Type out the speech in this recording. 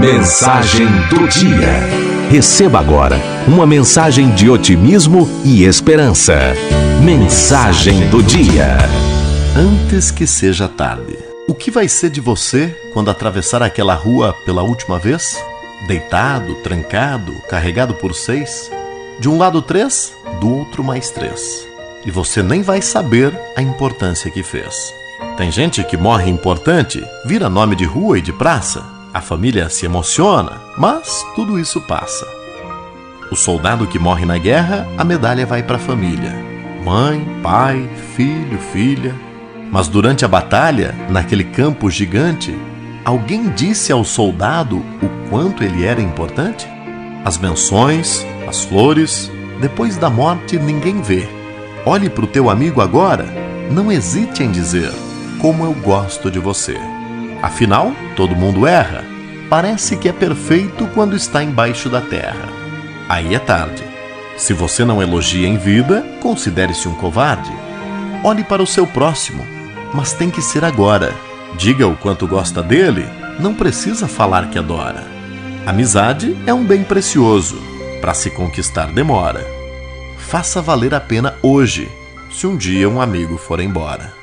Mensagem do dia. Receba agora uma mensagem de otimismo e esperança. Mensagem do dia. Antes que seja tarde. O que vai ser de você quando atravessar aquela rua pela última vez? Deitado, trancado, carregado por seis? De um lado três, do outro mais três. E você nem vai saber a importância que fez. Tem gente que morre importante, vira nome de rua e de praça. A família se emociona, mas tudo isso passa. O soldado que morre na guerra, a medalha vai para a família. Mãe, pai, filho, filha. Mas durante a batalha, naquele campo gigante, alguém disse ao soldado o quanto ele era importante? As menções, as flores, depois da morte ninguém vê. Olhe para o teu amigo agora, não hesite em dizer: Como eu gosto de você. Afinal, todo mundo erra. Parece que é perfeito quando está embaixo da terra. Aí é tarde. Se você não elogia em vida, considere-se um covarde. Olhe para o seu próximo, mas tem que ser agora. Diga o quanto gosta dele, não precisa falar que adora. Amizade é um bem precioso. Para se conquistar demora. Faça valer a pena hoje, se um dia um amigo for embora.